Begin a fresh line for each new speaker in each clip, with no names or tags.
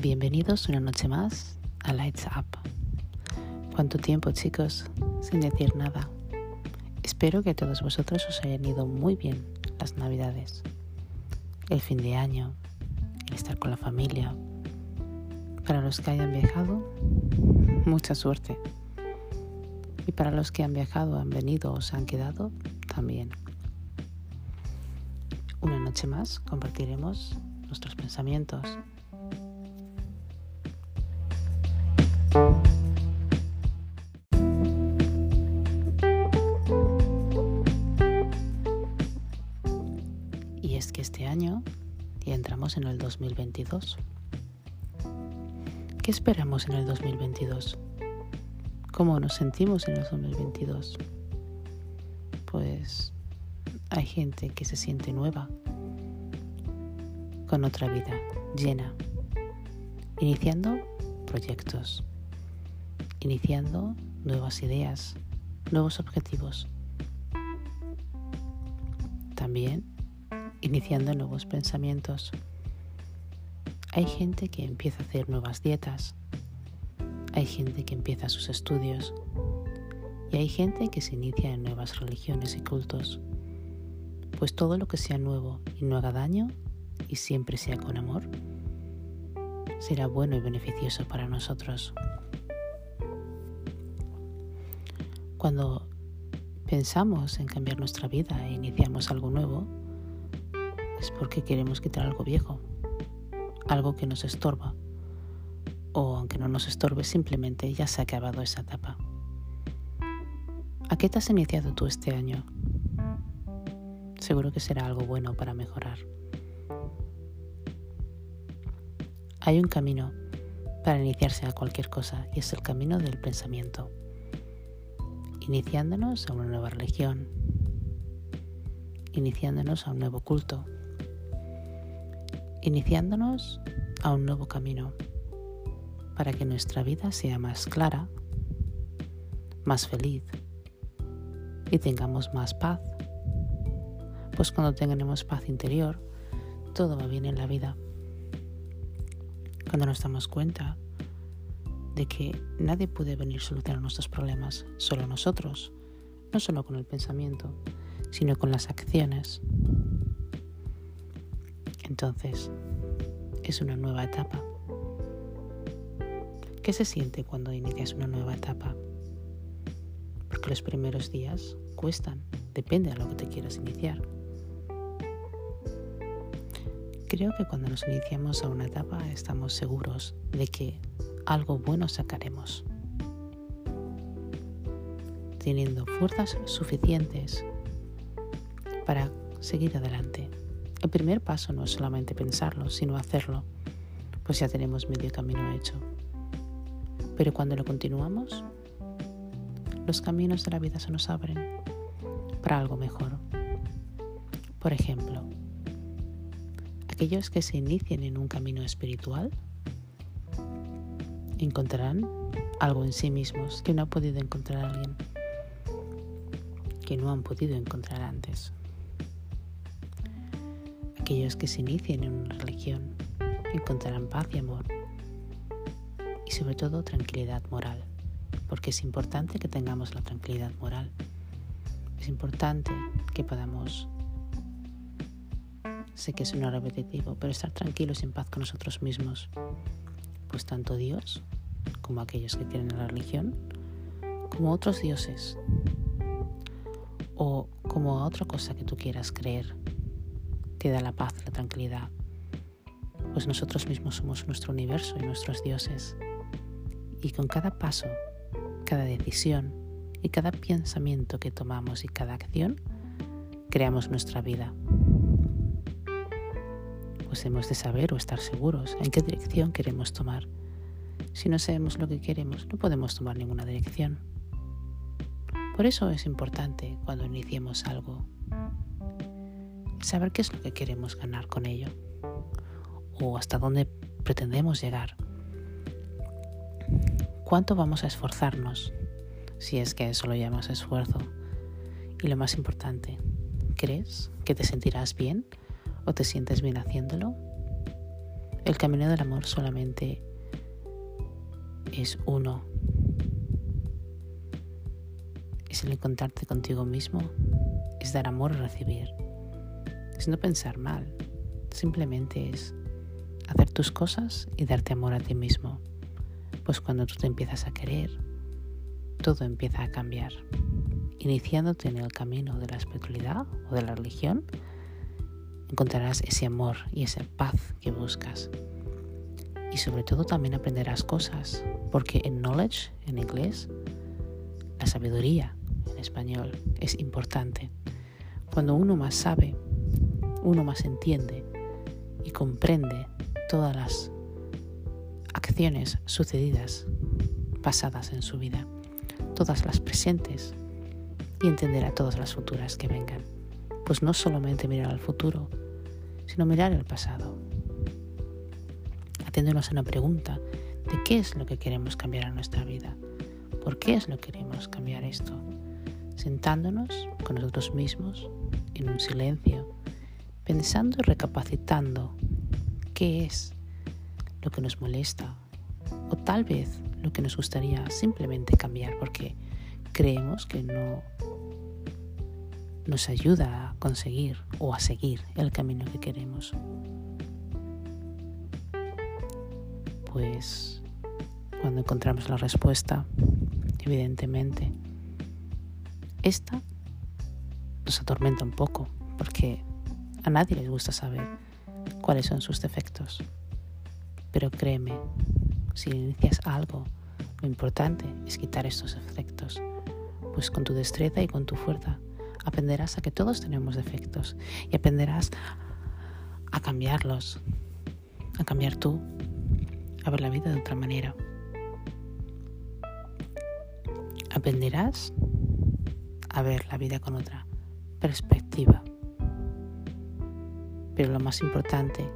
Bienvenidos una noche más a Lights Up. ¿Cuánto tiempo chicos sin decir nada? Espero que a todos vosotros os hayan ido muy bien las navidades, el fin de año, el estar con la familia. Para los que hayan viajado, mucha suerte. Y para los que han viajado, han venido o se han quedado, también. Una noche más compartiremos nuestros pensamientos. Año ya entramos en el 2022. ¿Qué esperamos en el 2022? ¿Cómo nos sentimos en el 2022? Pues hay gente que se siente nueva, con otra vida llena, iniciando proyectos, iniciando nuevas ideas, nuevos objetivos. También iniciando nuevos pensamientos. Hay gente que empieza a hacer nuevas dietas, hay gente que empieza sus estudios y hay gente que se inicia en nuevas religiones y cultos. Pues todo lo que sea nuevo y no haga daño y siempre sea con amor, será bueno y beneficioso para nosotros. Cuando pensamos en cambiar nuestra vida e iniciamos algo nuevo, es porque queremos quitar algo viejo, algo que nos estorba, o aunque no nos estorbe, simplemente ya se ha acabado esa etapa. ¿A qué te has iniciado tú este año? Seguro que será algo bueno para mejorar. Hay un camino para iniciarse a cualquier cosa y es el camino del pensamiento, iniciándonos a una nueva religión, iniciándonos a un nuevo culto, iniciándonos a un nuevo camino para que nuestra vida sea más clara, más feliz y tengamos más paz. Pues cuando tengamos paz interior, todo va bien en la vida. Cuando nos damos cuenta de que nadie puede venir a solucionar nuestros problemas, solo nosotros, no solo con el pensamiento, sino con las acciones. Entonces, es una nueva etapa. ¿Qué se siente cuando inicias una nueva etapa? Porque los primeros días cuestan, depende de lo que te quieras iniciar. Creo que cuando nos iniciamos a una etapa estamos seguros de que algo bueno sacaremos, teniendo fuerzas suficientes para seguir adelante. El primer paso no es solamente pensarlo, sino hacerlo, pues ya tenemos medio camino hecho. Pero cuando lo continuamos, los caminos de la vida se nos abren para algo mejor. Por ejemplo, aquellos que se inicien en un camino espiritual encontrarán algo en sí mismos que no ha podido encontrar alguien, que no han podido encontrar antes aquellos que se inicien en una religión encontrarán paz y amor. Y sobre todo tranquilidad moral, porque es importante que tengamos la tranquilidad moral. Es importante que podamos, sé que suena repetitivo, pero estar tranquilos y en paz con nosotros mismos, pues tanto Dios como aquellos que creen en la religión, como otros dioses o como otra cosa que tú quieras creer te da la paz, la tranquilidad, pues nosotros mismos somos nuestro universo y nuestros dioses. Y con cada paso, cada decisión y cada pensamiento que tomamos y cada acción, creamos nuestra vida. Pues hemos de saber o estar seguros en qué dirección queremos tomar. Si no sabemos lo que queremos, no podemos tomar ninguna dirección. Por eso es importante cuando iniciemos algo saber qué es lo que queremos ganar con ello o hasta dónde pretendemos llegar. ¿Cuánto vamos a esforzarnos? Si es que eso lo llamas esfuerzo. Y lo más importante, ¿crees que te sentirás bien o te sientes bien haciéndolo? El camino del amor solamente es uno. Es el encontrarte contigo mismo, es dar amor a recibir, es no pensar mal, simplemente es hacer tus cosas y darte amor a ti mismo. Pues cuando tú te empiezas a querer, todo empieza a cambiar. Iniciándote en el camino de la espiritualidad o de la religión, encontrarás ese amor y esa paz que buscas. Y sobre todo también aprenderás cosas, porque en knowledge, en inglés, la sabiduría en español es importante. Cuando uno más sabe, uno más entiende y comprende todas las acciones sucedidas, pasadas en su vida, todas las presentes y entenderá todas las futuras que vengan. Pues no solamente mirar al futuro, sino mirar el pasado. Atendernos a una pregunta de qué es lo que queremos cambiar en nuestra vida, por qué es lo que queremos cambiar esto, sentándonos con nosotros mismos en un silencio, pensando y recapacitando qué es lo que nos molesta o tal vez lo que nos gustaría simplemente cambiar porque creemos que no nos ayuda a conseguir o a seguir el camino que queremos. Pues cuando encontramos la respuesta, evidentemente, esta nos atormenta un poco porque a nadie les gusta saber cuáles son sus defectos. Pero créeme, si inicias algo, lo importante es quitar estos defectos, pues con tu destreza y con tu fuerza aprenderás a que todos tenemos defectos y aprenderás a cambiarlos, a cambiar tú, a ver la vida de otra manera. Aprenderás a ver la vida con otra perspectiva. Pero lo más importante,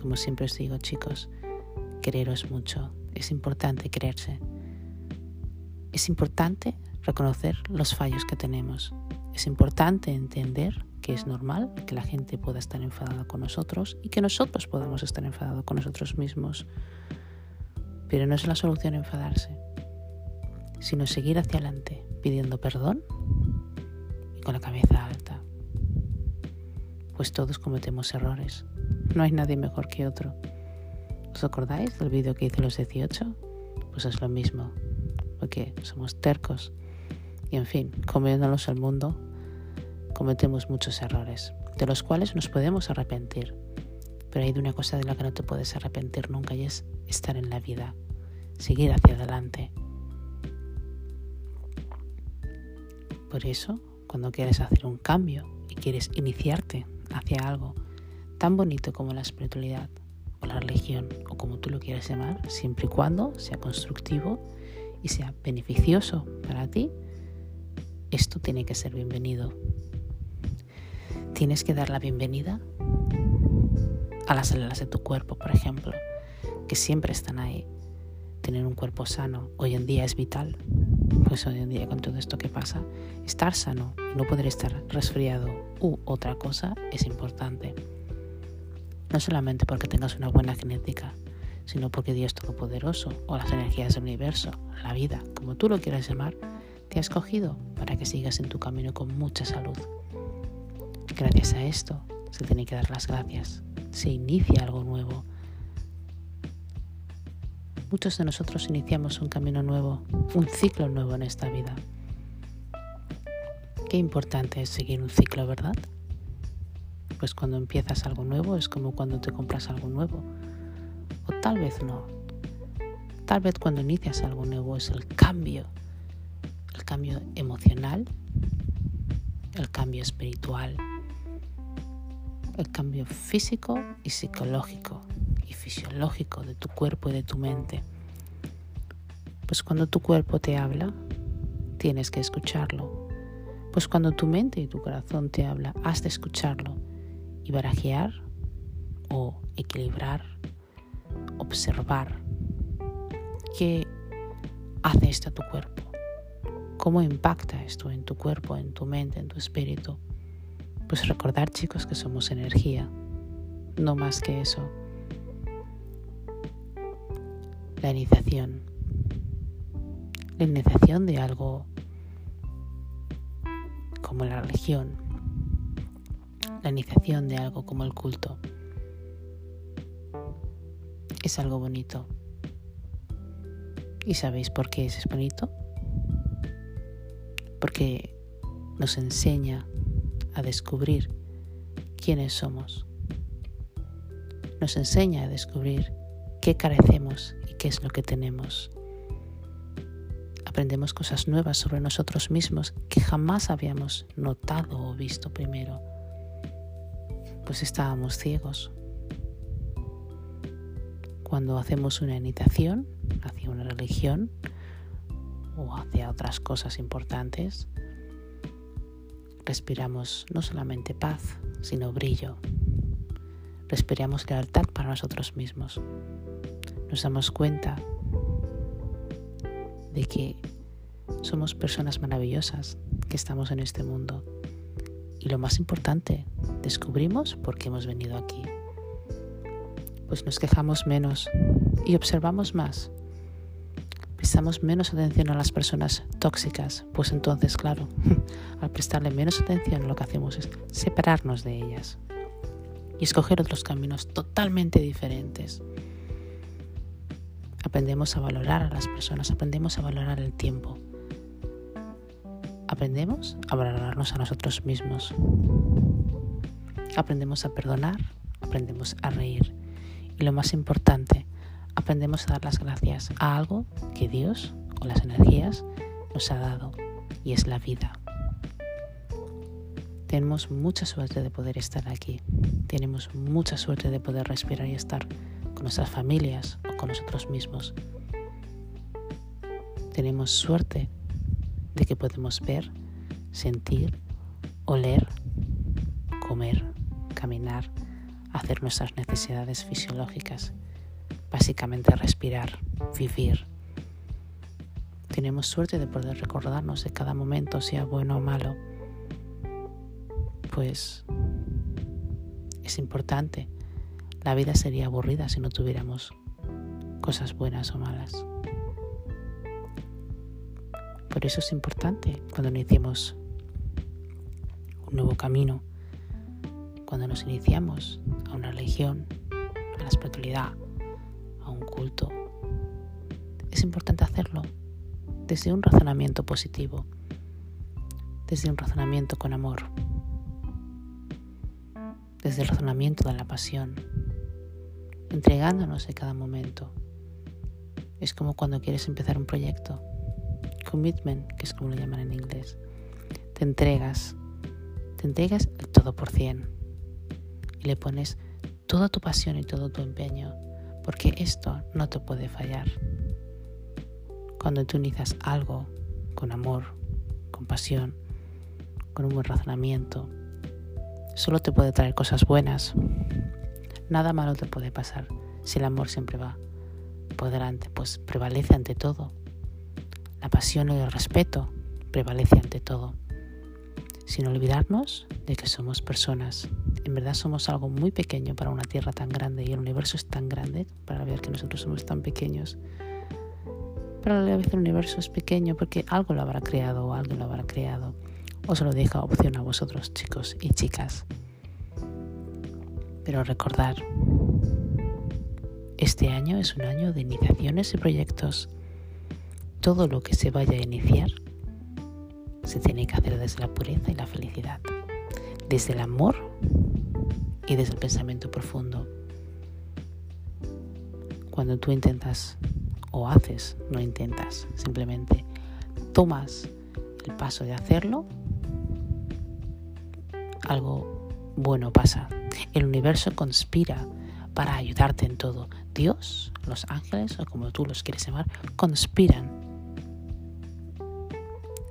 como siempre os digo chicos, quereros mucho. Es importante quererse. Es importante reconocer los fallos que tenemos. Es importante entender que es normal que la gente pueda estar enfadada con nosotros y que nosotros podamos estar enfadados con nosotros mismos. Pero no es la solución enfadarse, sino seguir hacia adelante pidiendo perdón y con la cabeza alta pues todos cometemos errores. No hay nadie mejor que otro. ¿Os acordáis del vídeo que hice los 18? Pues es lo mismo, porque somos tercos. Y en fin, comiéndonos el mundo, cometemos muchos errores, de los cuales nos podemos arrepentir. Pero hay de una cosa de la que no te puedes arrepentir nunca y es estar en la vida, seguir hacia adelante. Por eso, cuando quieres hacer un cambio y quieres iniciarte hacia algo tan bonito como la espiritualidad o la religión o como tú lo quieras llamar, siempre y cuando sea constructivo y sea beneficioso para ti, esto tiene que ser bienvenido. Tienes que dar la bienvenida a las células de tu cuerpo, por ejemplo, que siempre están ahí. Tener un cuerpo sano hoy en día es vital. Pues hoy en día con todo esto que pasa, estar sano y no poder estar resfriado u otra cosa es importante. No solamente porque tengas una buena genética, sino porque Dios Todopoderoso o las energías del universo, la vida, como tú lo quieras llamar, te ha escogido para que sigas en tu camino con mucha salud. Gracias a esto se tiene que dar las gracias. Se inicia algo nuevo Muchos de nosotros iniciamos un camino nuevo, un ciclo nuevo en esta vida. Qué importante es seguir un ciclo, ¿verdad? Pues cuando empiezas algo nuevo es como cuando te compras algo nuevo. O tal vez no. Tal vez cuando inicias algo nuevo es el cambio. El cambio emocional, el cambio espiritual, el cambio físico y psicológico fisiológico de tu cuerpo y de tu mente. Pues cuando tu cuerpo te habla, tienes que escucharlo. Pues cuando tu mente y tu corazón te habla, has de escucharlo y barajear o equilibrar, observar qué hace esto a tu cuerpo, cómo impacta esto en tu cuerpo, en tu mente, en tu espíritu. Pues recordar chicos que somos energía, no más que eso la iniciación. La iniciación de algo como la religión. La iniciación de algo como el culto. Es algo bonito. ¿Y sabéis por qué es bonito? Porque nos enseña a descubrir quiénes somos. Nos enseña a descubrir qué carecemos y qué es lo que tenemos. Aprendemos cosas nuevas sobre nosotros mismos que jamás habíamos notado o visto primero, pues estábamos ciegos. Cuando hacemos una iniciación hacia una religión o hacia otras cosas importantes, respiramos no solamente paz, sino brillo. Respiramos lealtad para nosotros mismos nos damos cuenta de que somos personas maravillosas que estamos en este mundo. Y lo más importante, descubrimos por qué hemos venido aquí. Pues nos quejamos menos y observamos más. Prestamos menos atención a las personas tóxicas, pues entonces, claro, al prestarle menos atención lo que hacemos es separarnos de ellas y escoger otros caminos totalmente diferentes aprendemos a valorar a las personas, aprendemos a valorar el tiempo. Aprendemos a valorarnos a nosotros mismos. Aprendemos a perdonar, aprendemos a reír. Y lo más importante, aprendemos a dar las gracias a algo que Dios o las energías nos ha dado y es la vida. Tenemos mucha suerte de poder estar aquí. Tenemos mucha suerte de poder respirar y estar con nuestras familias con nosotros mismos. Tenemos suerte de que podemos ver, sentir, oler, comer, caminar, hacer nuestras necesidades fisiológicas, básicamente respirar, vivir. Tenemos suerte de poder recordarnos de cada momento, sea bueno o malo. Pues es importante la vida sería aburrida si no tuviéramos cosas buenas o malas. Por eso es importante cuando iniciemos un nuevo camino, cuando nos iniciamos a una religión, a la espiritualidad, a un culto. Es importante hacerlo desde un razonamiento positivo, desde un razonamiento con amor, desde el razonamiento de la pasión, entregándonos en cada momento. Es como cuando quieres empezar un proyecto. Commitment, que es como lo llaman en inglés. Te entregas, te entregas el todo por cien y le pones toda tu pasión y todo tu empeño, porque esto no te puede fallar. Cuando tú inicias algo con amor, con pasión, con un buen razonamiento, solo te puede traer cosas buenas, Nada malo te puede pasar si el amor siempre va por delante, pues prevalece ante todo. La pasión y el respeto prevalece ante todo. Sin olvidarnos de que somos personas. En verdad somos algo muy pequeño para una tierra tan grande y el universo es tan grande para ver que nosotros somos tan pequeños. Pero a la vez el universo es pequeño porque algo lo habrá creado o alguien lo habrá creado. Os lo dejo a opción a vosotros, chicos y chicas. Pero recordar, este año es un año de iniciaciones y proyectos. Todo lo que se vaya a iniciar se tiene que hacer desde la pureza y la felicidad, desde el amor y desde el pensamiento profundo. Cuando tú intentas o haces, no intentas, simplemente tomas el paso de hacerlo, algo bueno pasa el universo conspira para ayudarte en todo. Dios, los ángeles, o como tú los quieres llamar, conspiran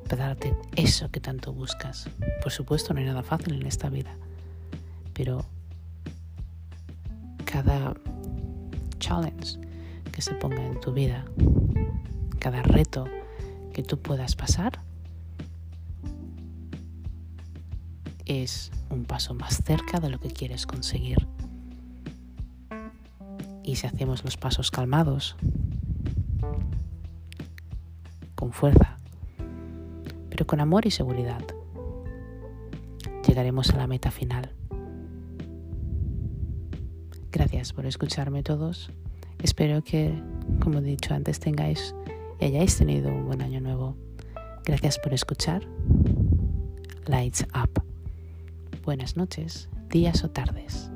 para darte eso que tanto buscas. Por supuesto, no hay nada fácil en esta vida, pero cada challenge que se ponga en tu vida, cada reto que tú puedas pasar, es un paso más cerca de lo que quieres conseguir. Y si hacemos los pasos calmados, con fuerza, pero con amor y seguridad. Llegaremos a la meta final. Gracias por escucharme todos. Espero que, como he dicho antes, tengáis y hayáis tenido un buen año nuevo. Gracias por escuchar. Lights Up. Buenas noches, días o tardes.